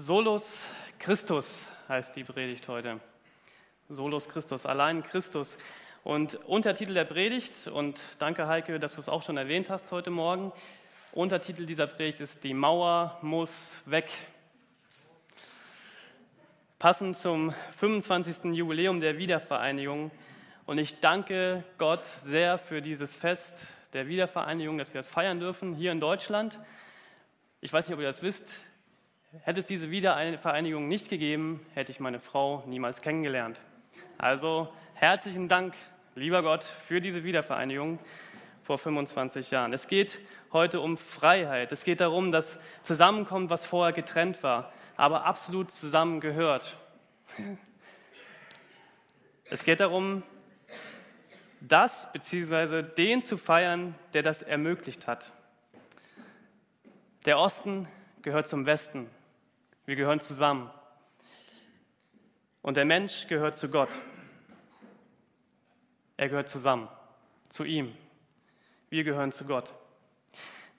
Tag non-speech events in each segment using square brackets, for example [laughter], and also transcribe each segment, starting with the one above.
Solus Christus heißt die Predigt heute. Solus Christus, allein Christus. Und Untertitel der Predigt, und danke Heike, dass du es auch schon erwähnt hast heute Morgen, Untertitel dieser Predigt ist Die Mauer muss weg. Passend zum 25. Jubiläum der Wiedervereinigung. Und ich danke Gott sehr für dieses Fest der Wiedervereinigung, dass wir es feiern dürfen hier in Deutschland. Ich weiß nicht, ob ihr das wisst, Hätte es diese Wiedervereinigung nicht gegeben, hätte ich meine Frau niemals kennengelernt. Also herzlichen Dank, lieber Gott, für diese Wiedervereinigung vor 25 Jahren. Es geht heute um Freiheit. Es geht darum, dass zusammenkommt, was vorher getrennt war, aber absolut zusammengehört. [laughs] Es geht darum, das bzw. den zu feiern, der das ermöglicht hat. Der Osten gehört zum Westen. Wir gehören zusammen. Und der Mensch gehört zu Gott. Er gehört zusammen, zu ihm. Wir gehören zu Gott.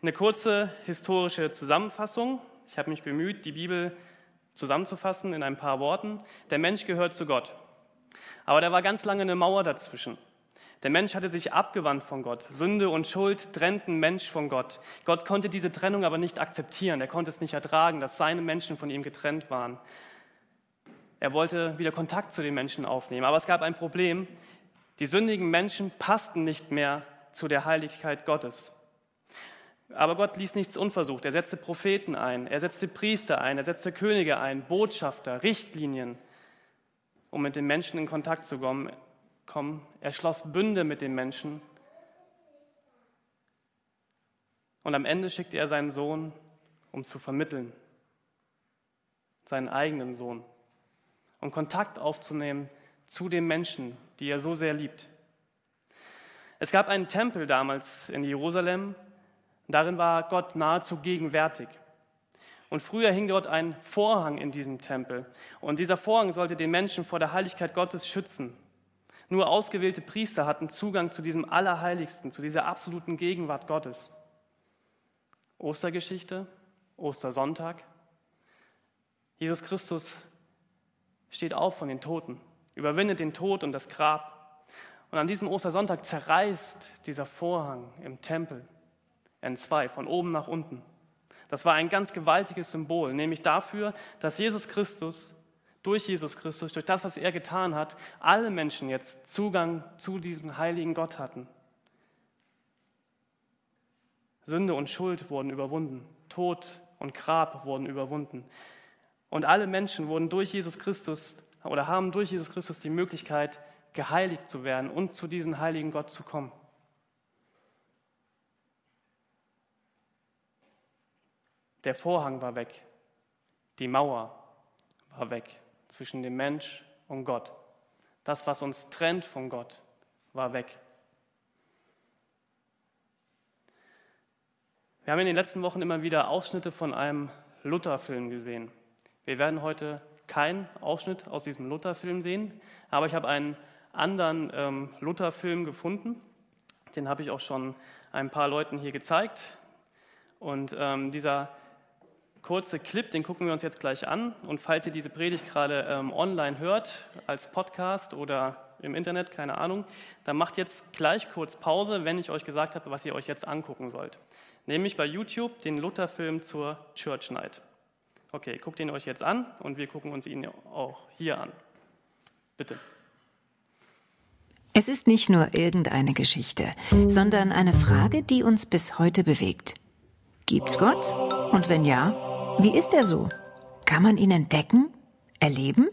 Eine kurze historische Zusammenfassung. Ich habe mich bemüht, die Bibel zusammenzufassen in ein paar Worten. Der Mensch gehört zu Gott. Aber da war ganz lange eine Mauer dazwischen. Der Mensch hatte sich abgewandt von Gott. Sünde und Schuld trennten Mensch von Gott. Gott konnte diese Trennung aber nicht akzeptieren. Er konnte es nicht ertragen, dass seine Menschen von ihm getrennt waren. Er wollte wieder Kontakt zu den Menschen aufnehmen. Aber es gab ein Problem. Die sündigen Menschen passten nicht mehr zu der Heiligkeit Gottes. Aber Gott ließ nichts unversucht. Er setzte Propheten ein, er setzte Priester ein, er setzte Könige ein, Botschafter, Richtlinien, um mit den Menschen in Kontakt zu kommen kommen. Er schloss Bünde mit den Menschen. Und am Ende schickte er seinen Sohn, um zu vermitteln. Seinen eigenen Sohn. Um Kontakt aufzunehmen zu den Menschen, die er so sehr liebt. Es gab einen Tempel damals in Jerusalem. Darin war Gott nahezu gegenwärtig. Und früher hing dort ein Vorhang in diesem Tempel. Und dieser Vorhang sollte den Menschen vor der Heiligkeit Gottes schützen. Nur ausgewählte Priester hatten Zugang zu diesem Allerheiligsten, zu dieser absoluten Gegenwart Gottes. Ostergeschichte, Ostersonntag. Jesus Christus steht auf von den Toten, überwindet den Tod und das Grab. Und an diesem Ostersonntag zerreißt dieser Vorhang im Tempel in zwei, von oben nach unten. Das war ein ganz gewaltiges Symbol, nämlich dafür, dass Jesus Christus durch Jesus Christus, durch das, was er getan hat, alle Menschen jetzt Zugang zu diesem heiligen Gott hatten. Sünde und Schuld wurden überwunden, Tod und Grab wurden überwunden. Und alle Menschen wurden durch Jesus Christus oder haben durch Jesus Christus die Möglichkeit, geheiligt zu werden und zu diesem heiligen Gott zu kommen. Der Vorhang war weg, die Mauer war weg zwischen dem Mensch und Gott. Das, was uns trennt von Gott, war weg. Wir haben in den letzten Wochen immer wieder Ausschnitte von einem Luther-Film gesehen. Wir werden heute keinen Ausschnitt aus diesem Luther-Film sehen, aber ich habe einen anderen ähm, Luther-Film gefunden. Den habe ich auch schon ein paar Leuten hier gezeigt. Und ähm, dieser kurze Clip, den gucken wir uns jetzt gleich an. Und falls ihr diese Predigt gerade ähm, online hört, als Podcast oder im Internet, keine Ahnung, dann macht jetzt gleich kurz Pause, wenn ich euch gesagt habe, was ihr euch jetzt angucken sollt. Nämlich bei YouTube den Luther-Film zur Church Night. Okay, guckt ihn euch jetzt an und wir gucken uns ihn auch hier an. Bitte. Es ist nicht nur irgendeine Geschichte, sondern eine Frage, die uns bis heute bewegt. Gibt's Gott? Und wenn ja, wie ist er so? Kann man ihn entdecken? Erleben?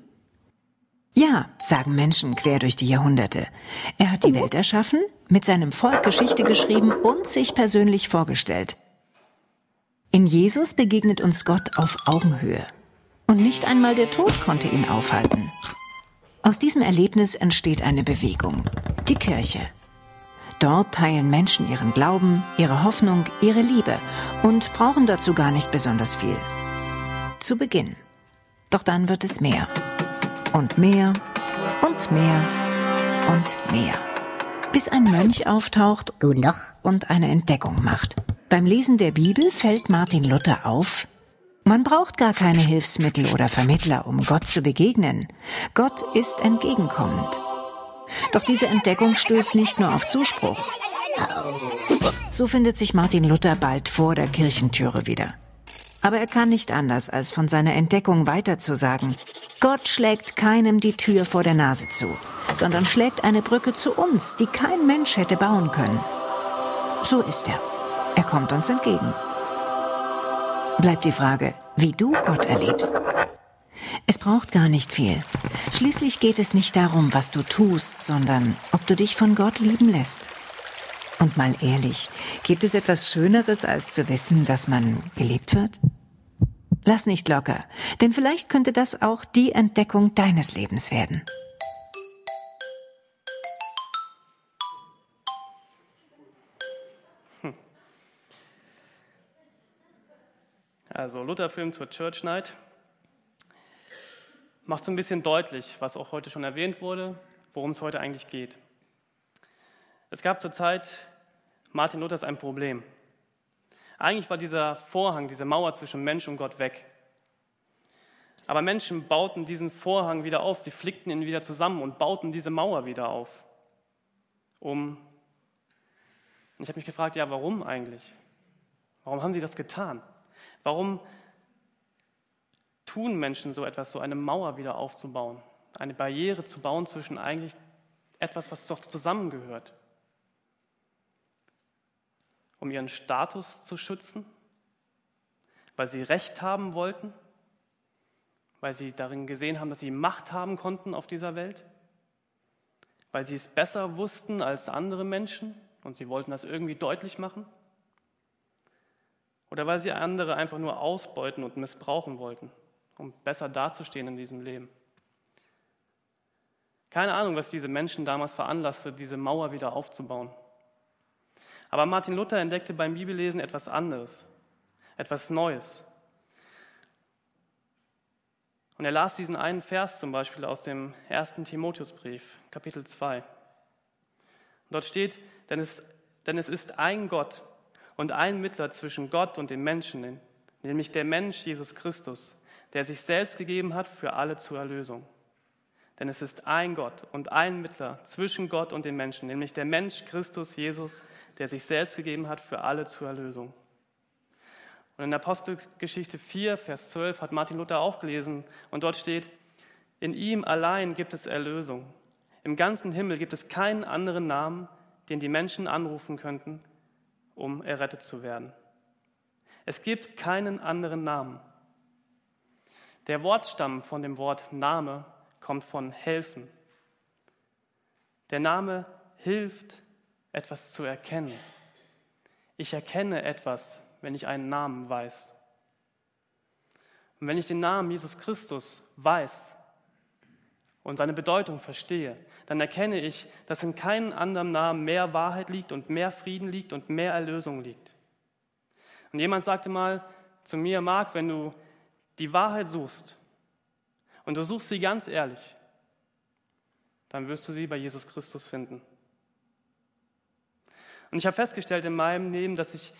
Ja, sagen Menschen quer durch die Jahrhunderte. Er hat die Welt erschaffen, mit seinem Volk Geschichte geschrieben und sich persönlich vorgestellt. In Jesus begegnet uns Gott auf Augenhöhe. Und nicht einmal der Tod konnte ihn aufhalten. Aus diesem Erlebnis entsteht eine Bewegung, die Kirche. Dort teilen Menschen ihren Glauben, ihre Hoffnung, ihre Liebe und brauchen dazu gar nicht besonders viel zu Beginn. Doch dann wird es mehr. Und mehr und mehr und mehr. Bis ein Mönch auftaucht und eine Entdeckung macht. Beim Lesen der Bibel fällt Martin Luther auf, Man braucht gar keine Hilfsmittel oder Vermittler, um Gott zu begegnen. Gott ist entgegenkommend. Doch diese Entdeckung stößt nicht nur auf Zuspruch. So findet sich Martin Luther bald vor der Kirchentüre wieder. Aber er kann nicht anders, als von seiner Entdeckung weiterzusagen. Gott schlägt keinem die Tür vor der Nase zu, sondern schlägt eine Brücke zu uns, die kein Mensch hätte bauen können. So ist er. Er kommt uns entgegen. Bleibt die Frage, wie du Gott erlebst. Es braucht gar nicht viel. Schließlich geht es nicht darum, was du tust, sondern ob du dich von Gott lieben lässt. Und mal ehrlich, gibt es etwas Schöneres, als zu wissen, dass man geliebt wird? Lass nicht locker, denn vielleicht könnte das auch die Entdeckung deines Lebens werden. Also Luther-Film zur Church Night macht so ein bisschen deutlich, was auch heute schon erwähnt wurde, worum es heute eigentlich geht. Es gab zur Zeit Martin Luthers ein Problem. Eigentlich war dieser Vorhang, diese Mauer zwischen Mensch und Gott weg. Aber Menschen bauten diesen Vorhang wieder auf, sie flickten ihn wieder zusammen und bauten diese Mauer wieder auf. Um und ich habe mich gefragt, ja, warum eigentlich? Warum haben sie das getan? Warum tun Menschen so etwas, so eine Mauer wieder aufzubauen, eine Barriere zu bauen zwischen eigentlich etwas, was doch zusammengehört? Um ihren Status zu schützen? Weil sie Recht haben wollten? Weil sie darin gesehen haben, dass sie Macht haben konnten auf dieser Welt? Weil sie es besser wussten als andere Menschen und sie wollten das irgendwie deutlich machen? Oder weil sie andere einfach nur ausbeuten und missbrauchen wollten, um besser dazustehen in diesem Leben? Keine Ahnung, was diese Menschen damals veranlasste, diese Mauer wieder aufzubauen. Aber Martin Luther entdeckte beim Bibellesen etwas anderes, etwas Neues. Und er las diesen einen Vers zum Beispiel aus dem ersten Timotheusbrief, Kapitel 2. dort steht, denn es, denn es ist ein Gott und ein Mittler zwischen Gott und den Menschen, nämlich der Mensch Jesus Christus, der sich selbst gegeben hat für alle zur Erlösung. Denn es ist ein Gott und ein Mittler zwischen Gott und den Menschen, nämlich der Mensch Christus Jesus, der sich selbst gegeben hat für alle zur Erlösung. Und in Apostelgeschichte 4, Vers 12 hat Martin Luther auch gelesen und dort steht, in ihm allein gibt es Erlösung. Im ganzen Himmel gibt es keinen anderen Namen, den die Menschen anrufen könnten, um errettet zu werden. Es gibt keinen anderen Namen. Der Wortstamm von dem Wort Name kommt von helfen. Der Name hilft, etwas zu erkennen. Ich erkenne etwas, wenn ich einen Namen weiß. Und wenn ich den Namen Jesus Christus weiß und seine Bedeutung verstehe, dann erkenne ich, dass in keinem anderen Namen mehr Wahrheit liegt und mehr Frieden liegt und mehr Erlösung liegt. Und jemand sagte mal zu mir, Marc, wenn du die Wahrheit suchst, und du suchst sie ganz ehrlich, dann wirst du sie bei Jesus Christus finden. Und ich habe festgestellt in meinem Leben, dass ich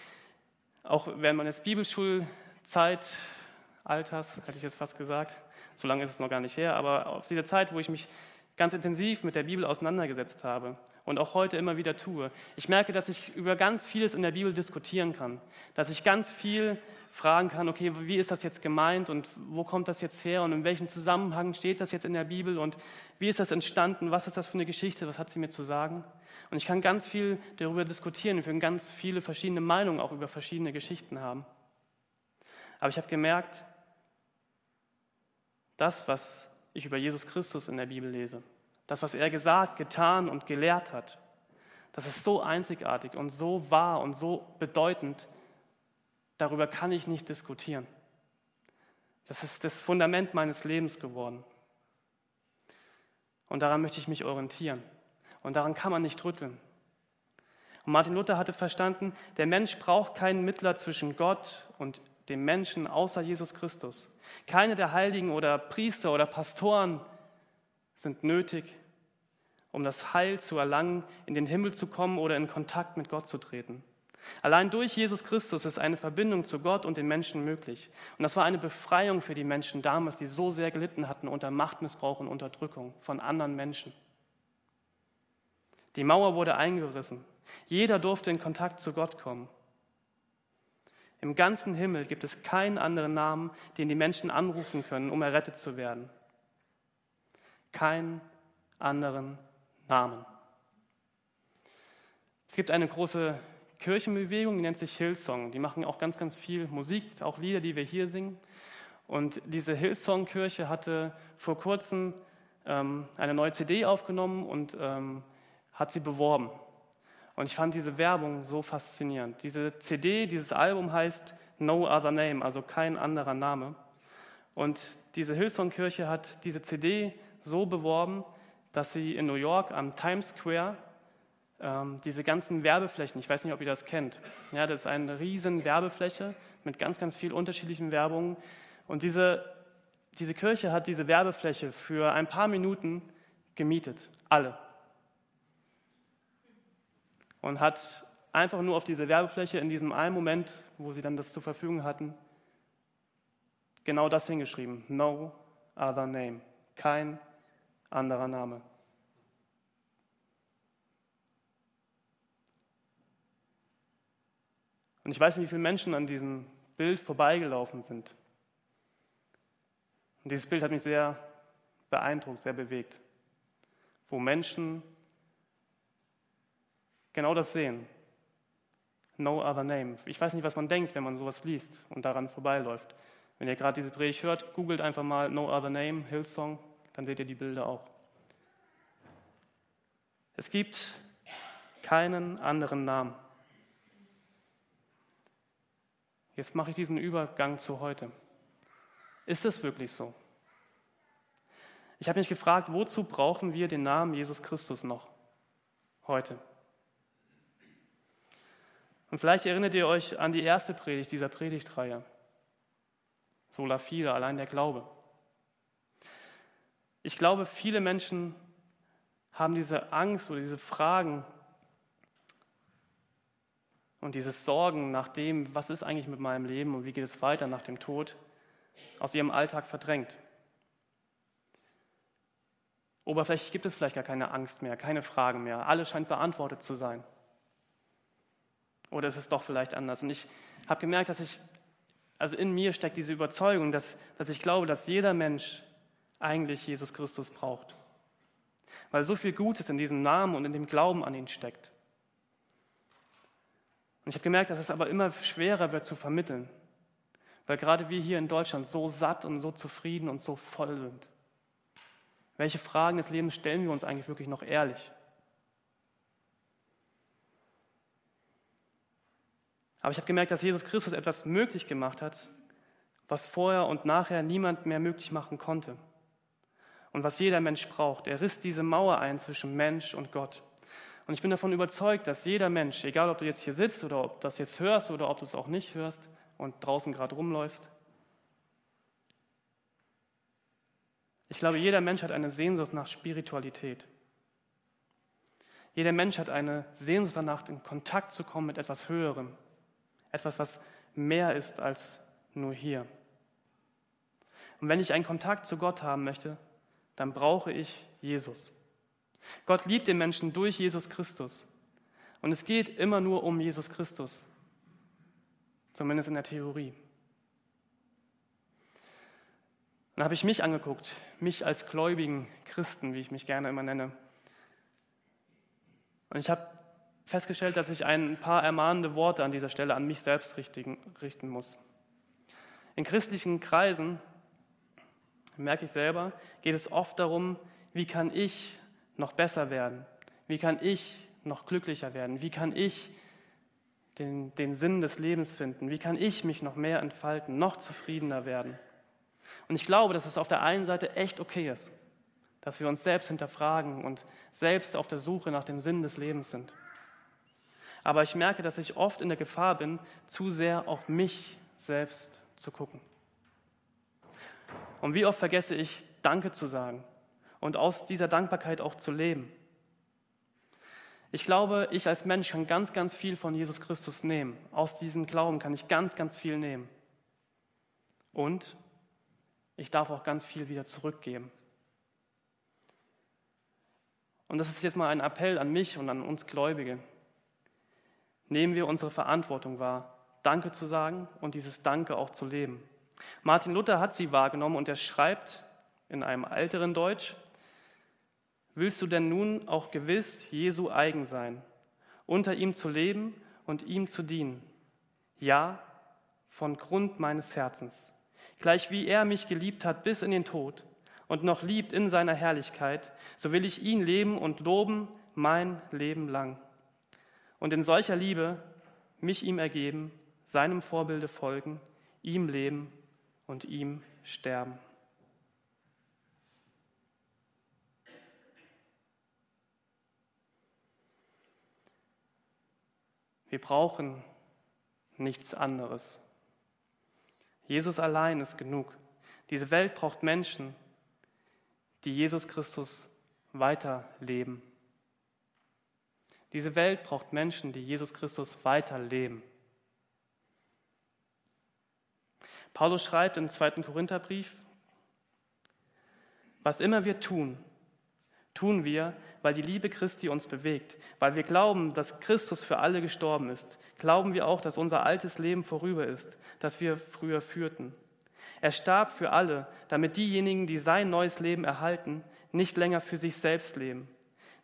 auch während meines Bibelschulzeit, Alters, hätte ich jetzt fast gesagt, so lange ist es noch gar nicht her, aber auf diese Zeit, wo ich mich ganz intensiv mit der Bibel auseinandergesetzt habe und auch heute immer wieder tue. Ich merke, dass ich über ganz vieles in der Bibel diskutieren kann, dass ich ganz viel fragen kann, okay, wie ist das jetzt gemeint und wo kommt das jetzt her und in welchem Zusammenhang steht das jetzt in der Bibel und wie ist das entstanden, was ist das für eine Geschichte, was hat sie mir zu sagen? Und ich kann ganz viel darüber diskutieren, wir können ganz viele verschiedene Meinungen auch über verschiedene Geschichten haben. Aber ich habe gemerkt, das, was ich über Jesus Christus in der Bibel lese, das, was er gesagt, getan und gelehrt hat, das ist so einzigartig und so wahr und so bedeutend, darüber kann ich nicht diskutieren. Das ist das Fundament meines Lebens geworden. Und daran möchte ich mich orientieren. Und daran kann man nicht rütteln. Und Martin Luther hatte verstanden, der Mensch braucht keinen Mittler zwischen Gott und dem Menschen außer Jesus Christus. Keine der Heiligen oder Priester oder Pastoren sind nötig, um das Heil zu erlangen, in den Himmel zu kommen oder in Kontakt mit Gott zu treten. Allein durch Jesus Christus ist eine Verbindung zu Gott und den Menschen möglich. Und das war eine Befreiung für die Menschen damals, die so sehr gelitten hatten unter Machtmissbrauch und Unterdrückung von anderen Menschen. Die Mauer wurde eingerissen. Jeder durfte in Kontakt zu Gott kommen. Im ganzen Himmel gibt es keinen anderen Namen, den die Menschen anrufen können, um errettet zu werden. Keinen anderen Namen. Es gibt eine große Kirchenbewegung, die nennt sich Hillsong. Die machen auch ganz, ganz viel Musik, auch Lieder, die wir hier singen. Und diese Hillsong-Kirche hatte vor kurzem ähm, eine neue CD aufgenommen und ähm, hat sie beworben. Und ich fand diese Werbung so faszinierend. Diese CD, dieses Album heißt No Other Name, also kein anderer Name. Und diese Hillsong-Kirche hat diese CD so beworben, dass sie in New York am Times Square ähm, diese ganzen Werbeflächen, ich weiß nicht, ob ihr das kennt, ja, das ist eine riesen Werbefläche mit ganz, ganz viel unterschiedlichen Werbungen. Und diese, diese Kirche hat diese Werbefläche für ein paar Minuten gemietet, alle. Und hat einfach nur auf diese Werbefläche in diesem einen Moment, wo sie dann das zur Verfügung hatten, genau das hingeschrieben. No other name. Kein anderer Name. Und ich weiß nicht, wie viele Menschen an diesem Bild vorbeigelaufen sind. Und dieses Bild hat mich sehr beeindruckt, sehr bewegt, wo Menschen genau das sehen. No other name. Ich weiß nicht, was man denkt, wenn man sowas liest und daran vorbeiläuft. Wenn ihr gerade diese Predigt hört, googelt einfach mal No other name, Hillsong, dann seht ihr die Bilder auch. Es gibt keinen anderen Namen. Jetzt mache ich diesen Übergang zu heute. Ist es wirklich so? Ich habe mich gefragt, wozu brauchen wir den Namen Jesus Christus noch heute? Und vielleicht erinnert ihr euch an die erste Predigt dieser Predigtreihe. Sola fide, allein der Glaube. Ich glaube, viele Menschen haben diese Angst oder diese Fragen und dieses Sorgen nach dem, was ist eigentlich mit meinem Leben und wie geht es weiter nach dem Tod, aus ihrem Alltag verdrängt. Oberflächlich gibt es vielleicht gar keine Angst mehr, keine Fragen mehr. Alles scheint beantwortet zu sein. Oder ist es doch vielleicht anders? Und ich habe gemerkt, dass ich, also in mir steckt diese Überzeugung, dass, dass ich glaube, dass jeder Mensch eigentlich Jesus Christus braucht. Weil so viel Gutes in diesem Namen und in dem Glauben an ihn steckt. Und ich habe gemerkt, dass es aber immer schwerer wird zu vermitteln, weil gerade wir hier in Deutschland so satt und so zufrieden und so voll sind. Welche Fragen des Lebens stellen wir uns eigentlich wirklich noch ehrlich? Aber ich habe gemerkt, dass Jesus Christus etwas möglich gemacht hat, was vorher und nachher niemand mehr möglich machen konnte. Und was jeder Mensch braucht. Er riss diese Mauer ein zwischen Mensch und Gott. Und ich bin davon überzeugt, dass jeder Mensch, egal ob du jetzt hier sitzt oder ob du das jetzt hörst oder ob du es auch nicht hörst und draußen gerade rumläufst, ich glaube, jeder Mensch hat eine Sehnsucht nach Spiritualität. Jeder Mensch hat eine Sehnsucht danach, in Kontakt zu kommen mit etwas Höherem, etwas, was mehr ist als nur hier. Und wenn ich einen Kontakt zu Gott haben möchte, dann brauche ich Jesus. Gott liebt den Menschen durch Jesus Christus. Und es geht immer nur um Jesus Christus. Zumindest in der Theorie. Dann habe ich mich angeguckt, mich als gläubigen Christen, wie ich mich gerne immer nenne. Und ich habe festgestellt, dass ich ein paar ermahnende Worte an dieser Stelle an mich selbst richten, richten muss. In christlichen Kreisen, merke ich selber, geht es oft darum, wie kann ich noch besser werden? Wie kann ich noch glücklicher werden? Wie kann ich den, den Sinn des Lebens finden? Wie kann ich mich noch mehr entfalten, noch zufriedener werden? Und ich glaube, dass es auf der einen Seite echt okay ist, dass wir uns selbst hinterfragen und selbst auf der Suche nach dem Sinn des Lebens sind. Aber ich merke, dass ich oft in der Gefahr bin, zu sehr auf mich selbst zu gucken. Und wie oft vergesse ich, Danke zu sagen und aus dieser Dankbarkeit auch zu leben. Ich glaube, ich als Mensch kann ganz, ganz viel von Jesus Christus nehmen. Aus diesem Glauben kann ich ganz, ganz viel nehmen. Und ich darf auch ganz viel wieder zurückgeben. Und das ist jetzt mal ein Appell an mich und an uns Gläubige. Nehmen wir unsere Verantwortung wahr, Danke zu sagen und dieses Danke auch zu leben. Martin Luther hat sie wahrgenommen und er schreibt in einem älteren Deutsch, willst du denn nun auch gewiss Jesu eigen sein, unter ihm zu leben und ihm zu dienen? Ja, von Grund meines Herzens. Gleich wie er mich geliebt hat bis in den Tod und noch liebt in seiner Herrlichkeit, so will ich ihn leben und loben mein Leben lang. Und in solcher Liebe mich ihm ergeben, seinem Vorbilde folgen, ihm leben und ihm sterben. Wir brauchen nichts anderes. Jesus allein ist genug. Diese Welt braucht Menschen, die Jesus Christus weiterleben. Diese Welt braucht Menschen, die Jesus Christus weiterleben. Paulus schreibt im zweiten Korintherbrief, was immer wir tun, tun wir, weil die Liebe Christi uns bewegt, weil wir glauben, dass Christus für alle gestorben ist. Glauben wir auch, dass unser altes Leben vorüber ist, das wir früher führten. Er starb für alle, damit diejenigen, die sein neues Leben erhalten, nicht länger für sich selbst leben.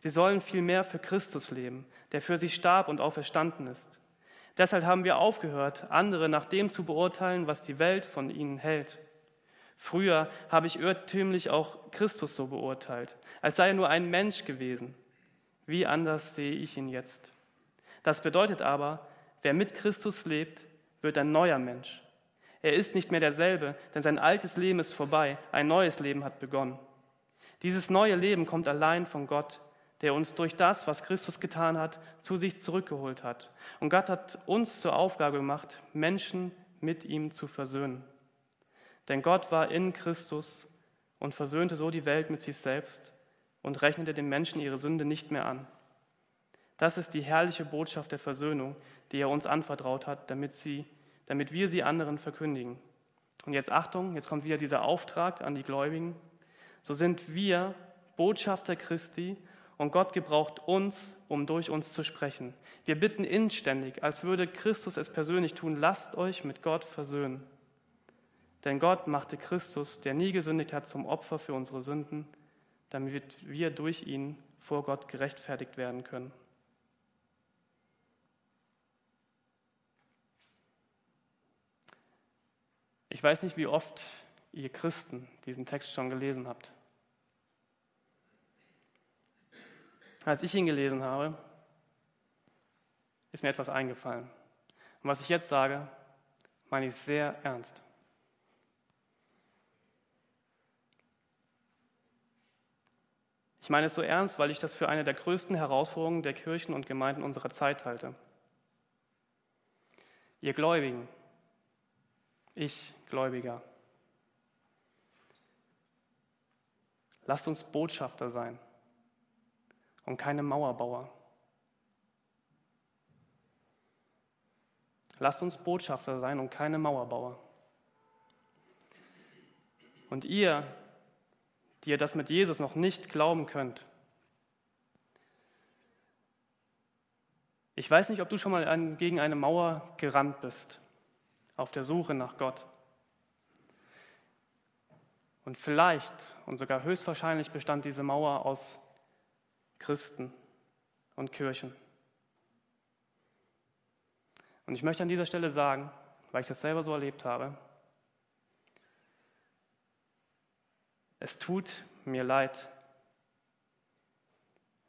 Sie sollen vielmehr für Christus leben, der für sie starb und auferstanden ist. Deshalb haben wir aufgehört, andere nach dem zu beurteilen, was die Welt von ihnen hält. Früher habe ich irrtümlich auch Christus so beurteilt, als sei er nur ein Mensch gewesen. Wie anders sehe ich ihn jetzt? Das bedeutet aber, wer mit Christus lebt, wird ein neuer Mensch. Er ist nicht mehr derselbe, denn sein altes Leben ist vorbei, ein neues Leben hat begonnen. Dieses neue Leben kommt allein von Gott, der uns durch das, was Christus getan hat, zu sich zurückgeholt hat. Und Gott hat uns zur Aufgabe gemacht, Menschen mit ihm zu versöhnen. Denn Gott war in Christus und versöhnte so die Welt mit sich selbst und rechnete den Menschen ihre Sünde nicht mehr an. Das ist die herrliche Botschaft der Versöhnung, die er uns anvertraut hat, damit, sie, damit wir sie anderen verkündigen. Und jetzt Achtung, jetzt kommt wieder dieser Auftrag an die Gläubigen. So sind wir Botschafter Christi und Gott gebraucht uns, um durch uns zu sprechen. Wir bitten inständig, als würde Christus es persönlich tun, lasst euch mit Gott versöhnen. Denn Gott machte Christus, der nie gesündigt hat, zum Opfer für unsere Sünden, damit wir durch ihn vor Gott gerechtfertigt werden können. Ich weiß nicht, wie oft ihr Christen diesen Text schon gelesen habt. Als ich ihn gelesen habe, ist mir etwas eingefallen. Und was ich jetzt sage, meine ich sehr ernst. Ich meine es so ernst, weil ich das für eine der größten Herausforderungen der Kirchen und Gemeinden unserer Zeit halte. Ihr Gläubigen, ich Gläubiger, lasst uns Botschafter sein und keine Mauerbauer. Lasst uns Botschafter sein und keine Mauerbauer. Und ihr, die ihr das mit Jesus noch nicht glauben könnt. Ich weiß nicht, ob du schon mal gegen eine Mauer gerannt bist, auf der Suche nach Gott. Und vielleicht und sogar höchstwahrscheinlich bestand diese Mauer aus Christen und Kirchen. Und ich möchte an dieser Stelle sagen, weil ich das selber so erlebt habe, Es tut mir leid,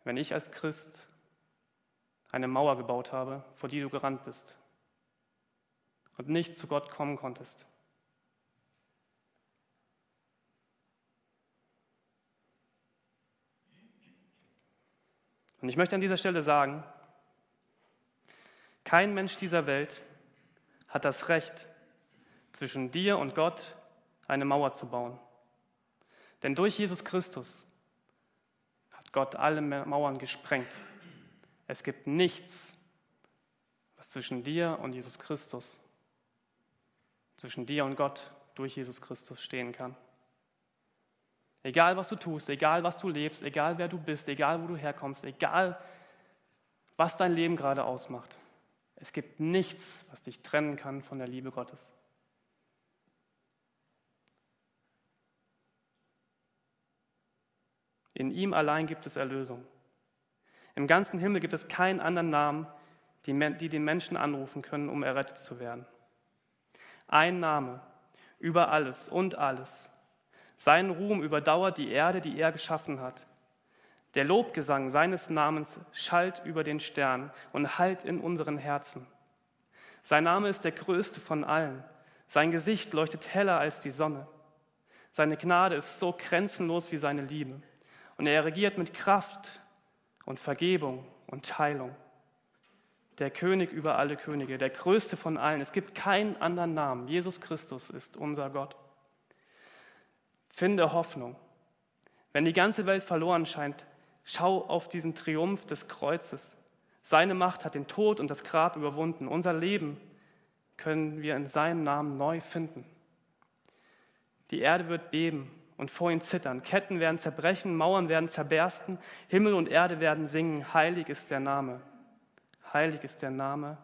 wenn ich als Christ eine Mauer gebaut habe, vor die du gerannt bist und nicht zu Gott kommen konntest. Und ich möchte an dieser Stelle sagen, kein Mensch dieser Welt hat das Recht, zwischen dir und Gott eine Mauer zu bauen. Denn durch Jesus Christus hat Gott alle Mauern gesprengt. Es gibt nichts, was zwischen dir und Jesus Christus, zwischen dir und Gott durch Jesus Christus stehen kann. Egal was du tust, egal was du lebst, egal wer du bist, egal wo du herkommst, egal was dein Leben gerade ausmacht. Es gibt nichts, was dich trennen kann von der Liebe Gottes. In ihm allein gibt es Erlösung. Im ganzen Himmel gibt es keinen anderen Namen, die, die den Menschen anrufen können, um errettet zu werden. Ein Name über alles und alles. Sein Ruhm überdauert die Erde, die er geschaffen hat. Der Lobgesang seines Namens schallt über den Stern und hallt in unseren Herzen. Sein Name ist der größte von allen. Sein Gesicht leuchtet heller als die Sonne. Seine Gnade ist so grenzenlos wie seine Liebe. Und er regiert mit Kraft und Vergebung und Heilung. Der König über alle Könige, der größte von allen. Es gibt keinen anderen Namen. Jesus Christus ist unser Gott. Finde Hoffnung. Wenn die ganze Welt verloren scheint, schau auf diesen Triumph des Kreuzes. Seine Macht hat den Tod und das Grab überwunden. Unser Leben können wir in seinem Namen neu finden. Die Erde wird beben und vor ihm zittern. Ketten werden zerbrechen, Mauern werden zerbersten, Himmel und Erde werden singen. Heilig ist der Name. Heilig ist der Name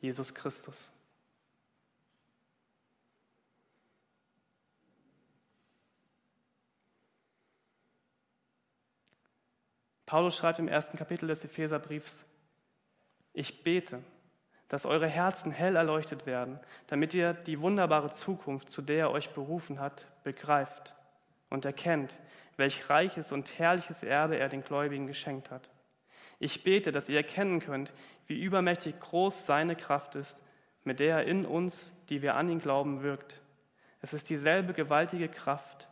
Jesus Christus. Paulus schreibt im ersten Kapitel des Epheserbriefs, ich bete, dass eure Herzen hell erleuchtet werden, damit ihr die wunderbare Zukunft, zu der er euch berufen hat, begreift und erkennt, welch reiches und herrliches Erbe er den Gläubigen geschenkt hat. Ich bete, dass ihr erkennen könnt, wie übermächtig groß seine Kraft ist, mit der er in uns, die wir an ihn glauben, wirkt. Es ist dieselbe gewaltige Kraft,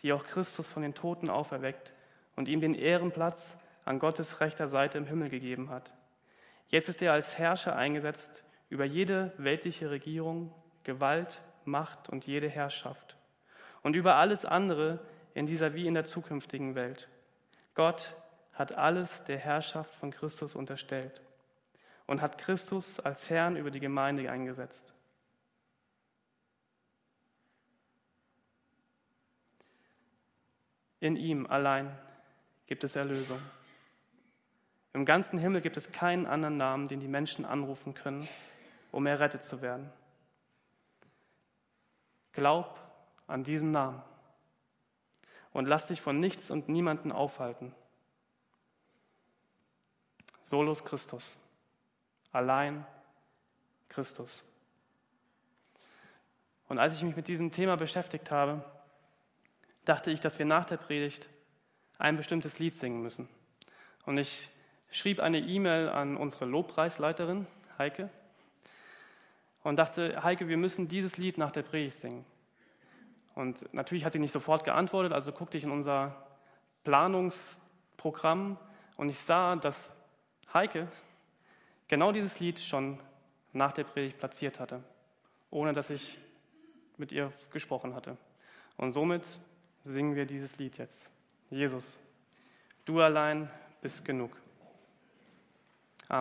die auch Christus von den Toten auferweckt und ihm den Ehrenplatz an Gottes rechter Seite im Himmel gegeben hat. Jetzt ist er als Herrscher eingesetzt über jede weltliche Regierung, Gewalt, Macht und jede Herrschaft und über alles andere in dieser wie in der zukünftigen Welt. Gott hat alles der Herrschaft von Christus unterstellt und hat Christus als Herrn über die Gemeinde eingesetzt. In ihm allein gibt es Erlösung. Im ganzen Himmel gibt es keinen anderen Namen, den die Menschen anrufen können, um errettet zu werden. Glaub an diesen Namen und lass dich von nichts und niemanden aufhalten. Solus Christus, allein Christus. Und als ich mich mit diesem Thema beschäftigt habe, dachte ich, dass wir nach der Predigt ein bestimmtes Lied singen müssen. Und ich schrieb eine E-Mail an unsere Lobpreisleiterin, Heike, und dachte, Heike, wir müssen dieses Lied nach der Predigt singen. Und natürlich hat sie nicht sofort geantwortet, also guckte ich in unser Planungsprogramm und ich sah, dass Heike genau dieses Lied schon nach der Predigt platziert hatte, ohne dass ich mit ihr gesprochen hatte. Und somit singen wir dieses Lied jetzt. Jesus, du allein bist genug.